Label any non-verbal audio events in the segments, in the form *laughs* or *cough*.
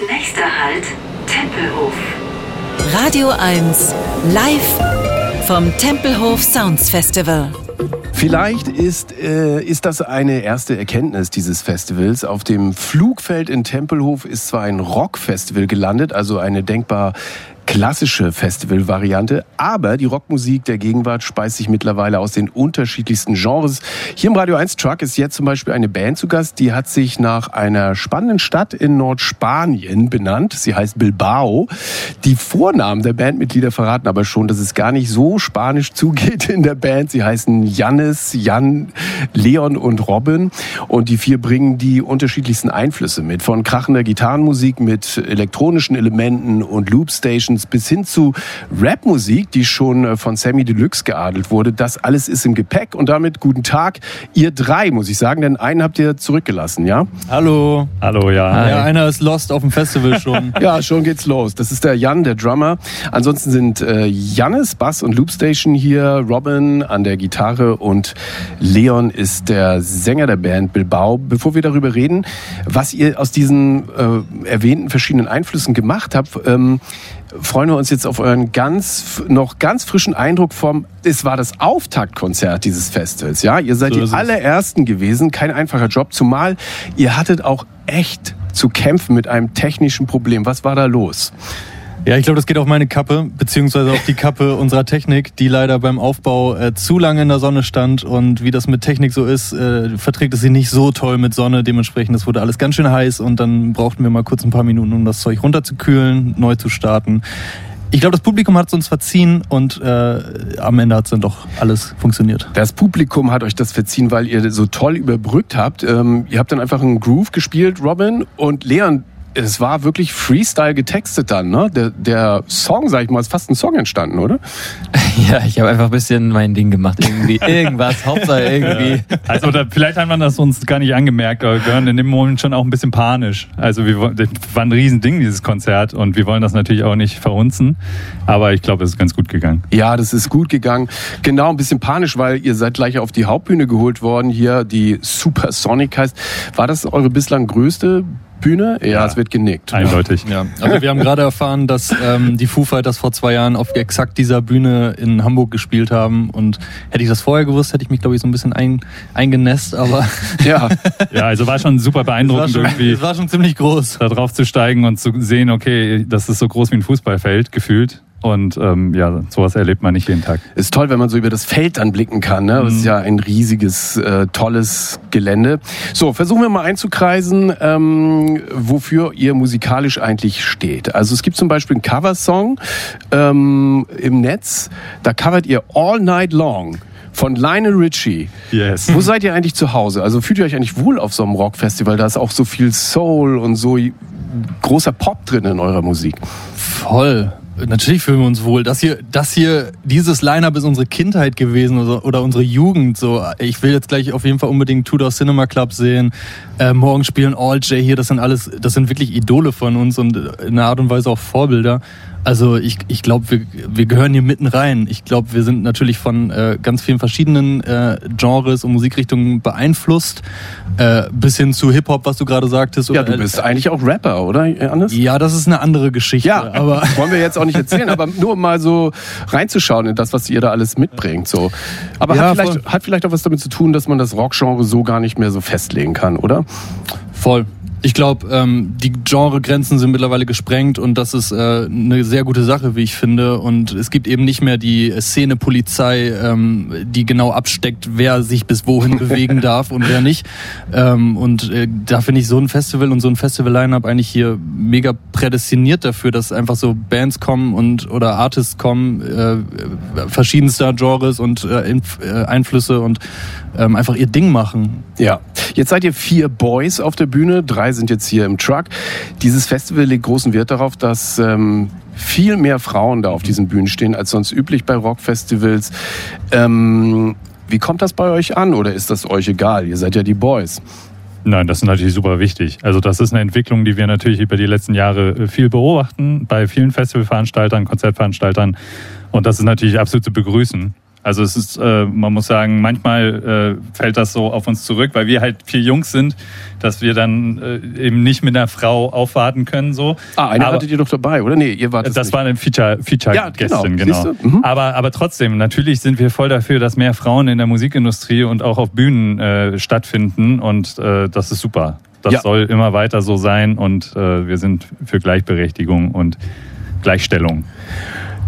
Nächster Halt, Tempelhof. Radio 1, live vom Tempelhof Sounds Festival. Vielleicht ist, äh, ist das eine erste Erkenntnis dieses Festivals. Auf dem Flugfeld in Tempelhof ist zwar ein Rockfestival gelandet, also eine denkbar klassische Festivalvariante, aber die Rockmusik der Gegenwart speist sich mittlerweile aus den unterschiedlichsten Genres. Hier im Radio 1 Truck ist jetzt zum Beispiel eine Band zu Gast, die hat sich nach einer spannenden Stadt in Nordspanien benannt. Sie heißt Bilbao. Die Vornamen der Bandmitglieder verraten aber schon, dass es gar nicht so spanisch zugeht in der Band. Sie heißen Jannis, Jan, Leon und Robin und die vier bringen die unterschiedlichsten Einflüsse mit. Von krachender Gitarrenmusik mit elektronischen Elementen und Loopstations Sessions bis hin zu Rapmusik, die schon äh, von Sammy Deluxe geadelt wurde. Das alles ist im Gepäck und damit guten Tag, ihr drei, muss ich sagen, denn einen habt ihr zurückgelassen, ja? Hallo. Hallo, ja. Hi. Ja, einer ist lost auf dem Festival schon. *laughs* ja, schon geht's los. Das ist der Jan, der Drummer. Ansonsten sind äh, Jannis, Bass und Loopstation hier, Robin an der Gitarre und Leon ist der Sänger der Band Bilbao. Bevor wir darüber reden, was ihr aus diesen äh, erwähnten verschiedenen Einflüssen gemacht habt, ähm, freuen wir uns jetzt auf euren ganz, noch ganz frischen Eindruck vom, es war das Auftaktkonzert dieses Festivals, ja? Ihr seid so die allerersten gewesen, kein einfacher Job, zumal ihr hattet auch echt zu kämpfen mit einem technischen Problem. Was war da los? Ja, ich glaube, das geht auf meine Kappe, beziehungsweise auf die Kappe unserer Technik, die leider beim Aufbau äh, zu lange in der Sonne stand. Und wie das mit Technik so ist, äh, verträgt es sich nicht so toll mit Sonne. Dementsprechend, es wurde alles ganz schön heiß und dann brauchten wir mal kurz ein paar Minuten, um das Zeug runterzukühlen, neu zu starten. Ich glaube, das Publikum hat es uns verziehen und äh, am Ende hat es dann doch alles funktioniert. Das Publikum hat euch das verziehen, weil ihr so toll überbrückt habt. Ähm, ihr habt dann einfach einen Groove gespielt, Robin. Und Leon, es war wirklich Freestyle getextet dann, ne? Der, der Song, sag ich mal, ist fast ein Song entstanden, oder? *laughs* Ja, ich habe einfach ein bisschen mein Ding gemacht, irgendwie. *laughs* Irgendwas, Hauptsache irgendwie. Also oder vielleicht hat man das uns gar nicht angemerkt, aber wir waren in dem Moment schon auch ein bisschen panisch. Also wir das war ein Riesending, dieses Konzert, und wir wollen das natürlich auch nicht verhunzen. Aber ich glaube, es ist ganz gut gegangen. Ja, das ist gut gegangen. Genau, ein bisschen panisch, weil ihr seid gleich auf die Hauptbühne geholt worden, hier, die Supersonic heißt. War das eure bislang größte Bühne? Ja, ja, es wird genickt. Eindeutig. Ja. Also wir haben gerade erfahren, dass ähm, die Foo Fighters vor zwei Jahren auf exakt dieser Bühne in Hamburg gespielt haben. Und hätte ich das vorher gewusst, hätte ich mich, glaube ich, so ein bisschen ein, eingenässt. Aber *laughs* ja. ja, also war schon super beeindruckend es schon, irgendwie. Es war schon ziemlich groß. Da drauf zu steigen und zu sehen, okay, das ist so groß wie ein Fußballfeld gefühlt. Und ähm, ja, sowas erlebt man nicht jeden Tag. Ist toll, wenn man so über das Feld dann blicken kann. Ne? Das ist mhm. ja ein riesiges, äh, tolles Gelände. So, versuchen wir mal einzukreisen, ähm, wofür ihr musikalisch eigentlich steht. Also es gibt zum Beispiel einen Coversong ähm, im Netz, da covert ihr All Night Long von Lionel Richie. Yes. Wo seid ihr eigentlich zu Hause? Also fühlt ihr euch eigentlich wohl auf so einem Rockfestival? Da ist auch so viel Soul und so großer Pop drin in eurer Musik. Voll. Natürlich fühlen wir uns wohl. Das hier, das hier, dieses Line-Up ist unsere Kindheit gewesen oder, oder, unsere Jugend. So, ich will jetzt gleich auf jeden Fall unbedingt Tudor Cinema Club sehen. Äh, morgen spielen All J hier. Das sind alles, das sind wirklich Idole von uns und in einer Art und Weise auch Vorbilder. Also ich, ich glaube, wir, wir gehören hier mitten rein. Ich glaube, wir sind natürlich von äh, ganz vielen verschiedenen äh, Genres und Musikrichtungen beeinflusst, äh, bis hin zu Hip-Hop, was du gerade sagtest. Ja, du bist eigentlich auch Rapper, oder, Anders? Ja, das ist eine andere Geschichte. Ja, aber *laughs* wollen wir jetzt auch nicht erzählen, aber nur um mal so reinzuschauen in das, was ihr da alles mitbringt. So. Aber ja, hat, vielleicht, hat vielleicht auch was damit zu tun, dass man das Rockgenre so gar nicht mehr so festlegen kann, oder? Voll. Ich glaube, ähm, die Genregrenzen sind mittlerweile gesprengt und das ist äh, eine sehr gute Sache, wie ich finde. Und es gibt eben nicht mehr die Szene-Polizei, ähm, die genau absteckt, wer sich bis wohin bewegen *laughs* darf und wer nicht. Ähm, und äh, da finde ich so ein Festival und so ein Festival-Line-Up eigentlich hier mega prädestiniert dafür, dass einfach so Bands kommen und oder Artists kommen, äh, verschiedenster Genres und äh, äh Einflüsse und ähm, einfach ihr Ding machen. Ja, jetzt seid ihr vier Boys auf der Bühne, drei sind jetzt hier im Truck. Dieses Festival legt großen Wert darauf, dass ähm, viel mehr Frauen da auf diesen Bühnen stehen als sonst üblich bei Rockfestivals. Ähm, wie kommt das bei euch an oder ist das euch egal? Ihr seid ja die Boys. Nein, das ist natürlich super wichtig. Also das ist eine Entwicklung, die wir natürlich über die letzten Jahre äh, viel beobachten bei vielen Festivalveranstaltern, Konzertveranstaltern. Und das ist natürlich absolut zu begrüßen. Also es ist, äh, man muss sagen, manchmal äh, fällt das so auf uns zurück, weil wir halt vier Jungs sind, dass wir dann äh, eben nicht mit einer Frau aufwarten können. So. Ah, eine Aber- hattet ihr doch dabei, oder? Nee, ihr wart es das nicht. war eine Feature, Feature Ja, genau. Genau. Mhm. Aber, aber trotzdem, natürlich sind wir voll dafür, dass mehr Frauen in der Musikindustrie und auch auf Bühnen äh, stattfinden und äh, das ist super. Das Ja. soll immer weiter so sein und äh, wir sind für Gleichberechtigung und Gleichstellung.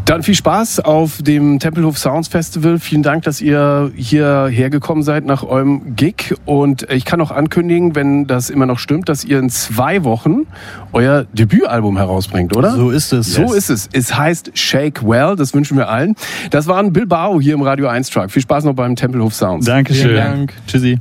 Dann viel Spaß auf dem Tempelhof Sounds Festival. Vielen Dank, dass ihr hierher gekommen seid nach eurem Gig. Und ich kann auch ankündigen, wenn das immer noch stimmt, dass ihr in zwei Wochen euer Debütalbum herausbringt, oder? So ist es. So ist es. Es heißt Shake Well. Das wünschen wir allen. Das waren Bilbao hier im Radio 1 Truck. Viel Spaß noch beim Tempelhof Sounds. Dankeschön. Vielen Dank. Tschüssi.